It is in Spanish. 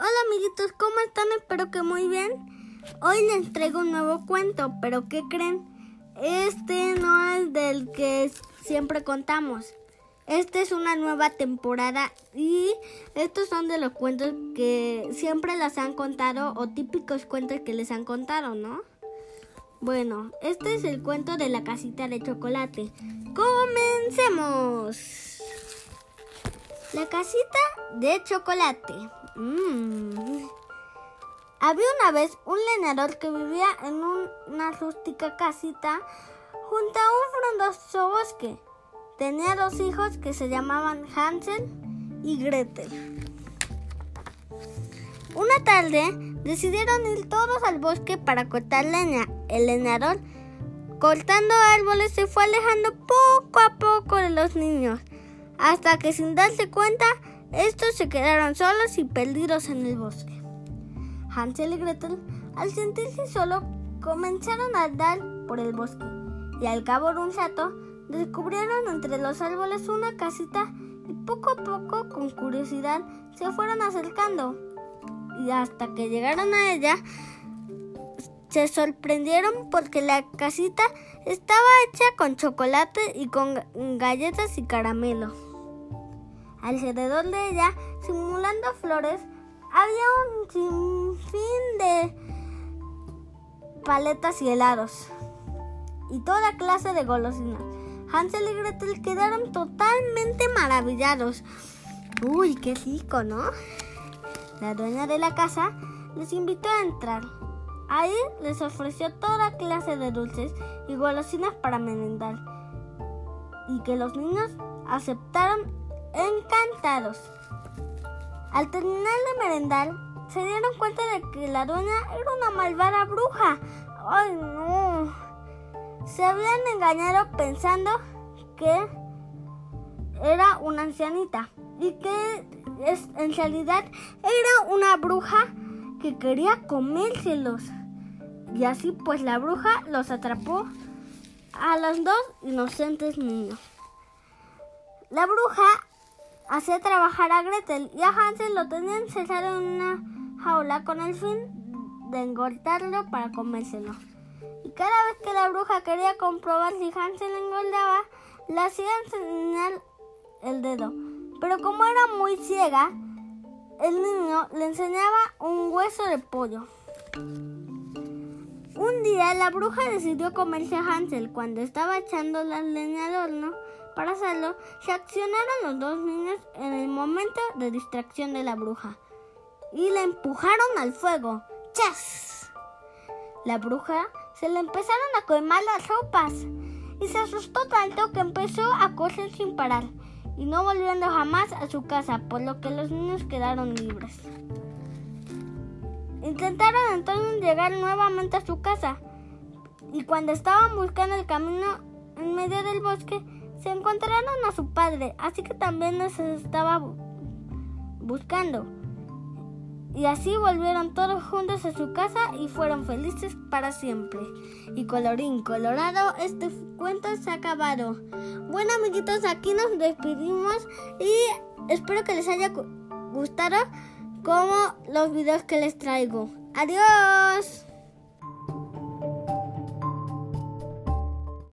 Hola amiguitos, ¿cómo están? Espero que muy bien. Hoy les traigo un nuevo cuento, pero ¿qué creen? Este no es del que siempre contamos. Esta es una nueva temporada y estos son de los cuentos que siempre les han contado o típicos cuentos que les han contado, ¿no? Bueno, este es el cuento de la casita de chocolate. ¡Comencemos! La casita de chocolate. Mm. Había una vez un leñador que vivía en una rústica casita junto a un frondoso bosque. Tenía dos hijos que se llamaban Hansel y Gretel. Una tarde decidieron ir todos al bosque para cortar leña. El leñador, cortando árboles, se fue alejando poco a poco de los niños hasta que sin darse cuenta, estos se quedaron solos y perdidos en el bosque. Hansel y Gretel, al sentirse solos, comenzaron a andar por el bosque y al cabo de un rato descubrieron entre los árboles una casita y poco a poco, con curiosidad, se fueron acercando. Y hasta que llegaron a ella, se sorprendieron porque la casita estaba hecha con chocolate y con galletas y caramelo. Alrededor de ella, simulando flores, había un sinfín de paletas y helados y toda clase de golosinas. Hansel y Gretel quedaron totalmente maravillados. Uy, qué rico, ¿no? La dueña de la casa les invitó a entrar. Ahí les ofreció toda clase de dulces y golosinas para merendar. Y que los niños aceptaron encantados. Al terminar de merendar, se dieron cuenta de que la dueña era una malvada bruja. ¡Ay, no! Se habían engañado pensando que era una ancianita y que en realidad era una bruja que quería comérselos. Y así pues la bruja los atrapó a los dos inocentes niños. La bruja hacía trabajar a Gretel y a Hansel lo tenían encerrado en una jaula con el fin de engordarlo para comérselo. Y cada vez que la bruja quería comprobar si Hansel engordaba, le hacían enseñar el dedo. Pero como era muy ciega, el niño le enseñaba un hueso de pollo. Un día la bruja decidió comerse a Hansel cuando estaba echando la leña al horno para hacerlo, se accionaron los dos niños en el momento de distracción de la bruja y la empujaron al fuego. ¡Chas! La bruja se le empezaron a quemar las ropas y se asustó tanto que empezó a correr sin parar y no volviendo jamás a su casa, por lo que los niños quedaron libres. Intentaron entonces llegar nuevamente a su casa y cuando estaban buscando el camino en medio del bosque, se encontraron a su padre, así que también nos estaba buscando. Y así volvieron todos juntos a su casa y fueron felices para siempre. Y colorín colorado, este cuento se ha acabado. Bueno amiguitos, aquí nos despedimos y espero que les haya gustado como los videos que les traigo. Adiós.